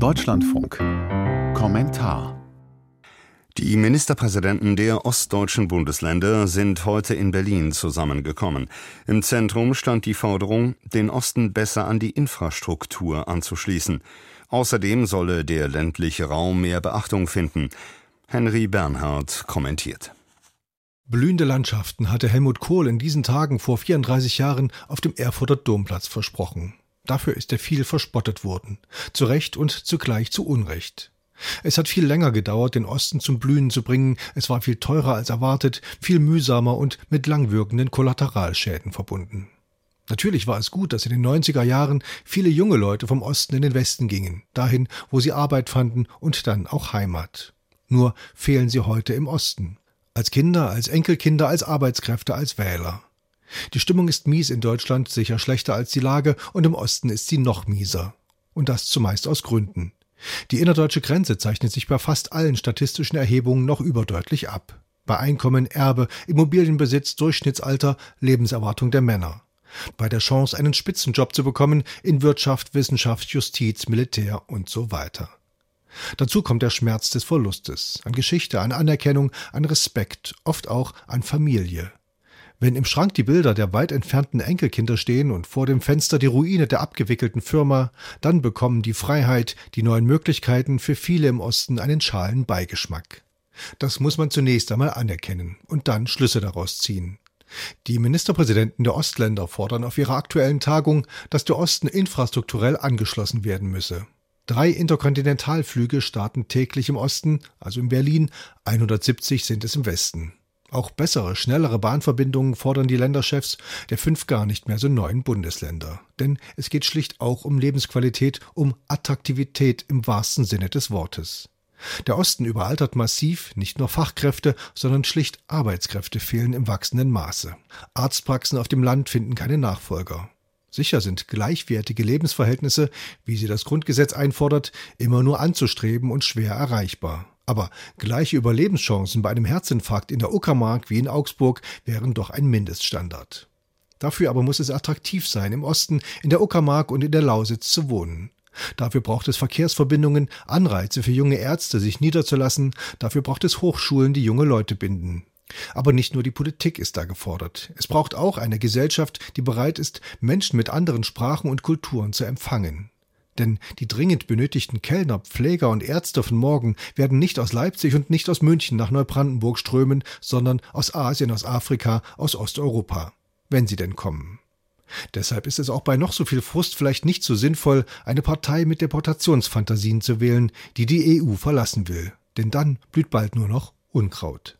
Deutschlandfunk Kommentar die Ministerpräsidenten der ostdeutschen Bundesländer sind heute in Berlin zusammengekommen. Im Zentrum stand die Forderung, den Osten besser an die Infrastruktur anzuschließen. Außerdem solle der ländliche Raum mehr Beachtung finden. Henry Bernhard kommentiert. Blühende Landschaften hatte Helmut Kohl in diesen Tagen vor 34 Jahren auf dem Erfurter Domplatz versprochen. Dafür ist er viel verspottet worden. Zu Recht und zugleich zu Unrecht. Es hat viel länger gedauert, den Osten zum Blühen zu bringen. Es war viel teurer als erwartet, viel mühsamer und mit langwirkenden Kollateralschäden verbunden. Natürlich war es gut, dass in den 90er Jahren viele junge Leute vom Osten in den Westen gingen, dahin, wo sie Arbeit fanden und dann auch Heimat. Nur fehlen sie heute im Osten. Als Kinder, als Enkelkinder, als Arbeitskräfte, als Wähler. Die Stimmung ist mies in Deutschland, sicher schlechter als die Lage, und im Osten ist sie noch mieser. Und das zumeist aus Gründen. Die innerdeutsche Grenze zeichnet sich bei fast allen statistischen Erhebungen noch überdeutlich ab. Bei Einkommen, Erbe, Immobilienbesitz, Durchschnittsalter, Lebenserwartung der Männer. Bei der Chance, einen Spitzenjob zu bekommen in Wirtschaft, Wissenschaft, Justiz, Militär und so weiter. Dazu kommt der Schmerz des Verlustes, an Geschichte, an Anerkennung, an Respekt, oft auch an Familie. Wenn im Schrank die Bilder der weit entfernten Enkelkinder stehen und vor dem Fenster die Ruine der abgewickelten Firma, dann bekommen die Freiheit, die neuen Möglichkeiten für viele im Osten einen schalen Beigeschmack. Das muss man zunächst einmal anerkennen und dann Schlüsse daraus ziehen. Die Ministerpräsidenten der Ostländer fordern auf ihrer aktuellen Tagung, dass der Osten infrastrukturell angeschlossen werden müsse. Drei Interkontinentalflüge starten täglich im Osten, also in Berlin, 170 sind es im Westen. Auch bessere, schnellere Bahnverbindungen fordern die Länderchefs der fünf gar nicht mehr so neuen Bundesländer. Denn es geht schlicht auch um Lebensqualität, um Attraktivität im wahrsten Sinne des Wortes. Der Osten überaltert massiv, nicht nur Fachkräfte, sondern schlicht Arbeitskräfte fehlen im wachsenden Maße. Arztpraxen auf dem Land finden keine Nachfolger. Sicher sind gleichwertige Lebensverhältnisse, wie sie das Grundgesetz einfordert, immer nur anzustreben und schwer erreichbar. Aber gleiche Überlebenschancen bei einem Herzinfarkt in der Uckermark wie in Augsburg wären doch ein Mindeststandard. Dafür aber muss es attraktiv sein, im Osten, in der Uckermark und in der Lausitz zu wohnen. Dafür braucht es Verkehrsverbindungen, Anreize für junge Ärzte, sich niederzulassen. Dafür braucht es Hochschulen, die junge Leute binden. Aber nicht nur die Politik ist da gefordert. Es braucht auch eine Gesellschaft, die bereit ist, Menschen mit anderen Sprachen und Kulturen zu empfangen. Denn die dringend benötigten Kellner, Pfleger und Ärzte von morgen werden nicht aus Leipzig und nicht aus München nach Neubrandenburg strömen, sondern aus Asien, aus Afrika, aus Osteuropa. Wenn sie denn kommen. Deshalb ist es auch bei noch so viel Frust vielleicht nicht so sinnvoll, eine Partei mit Deportationsfantasien zu wählen, die die EU verlassen will. Denn dann blüht bald nur noch Unkraut.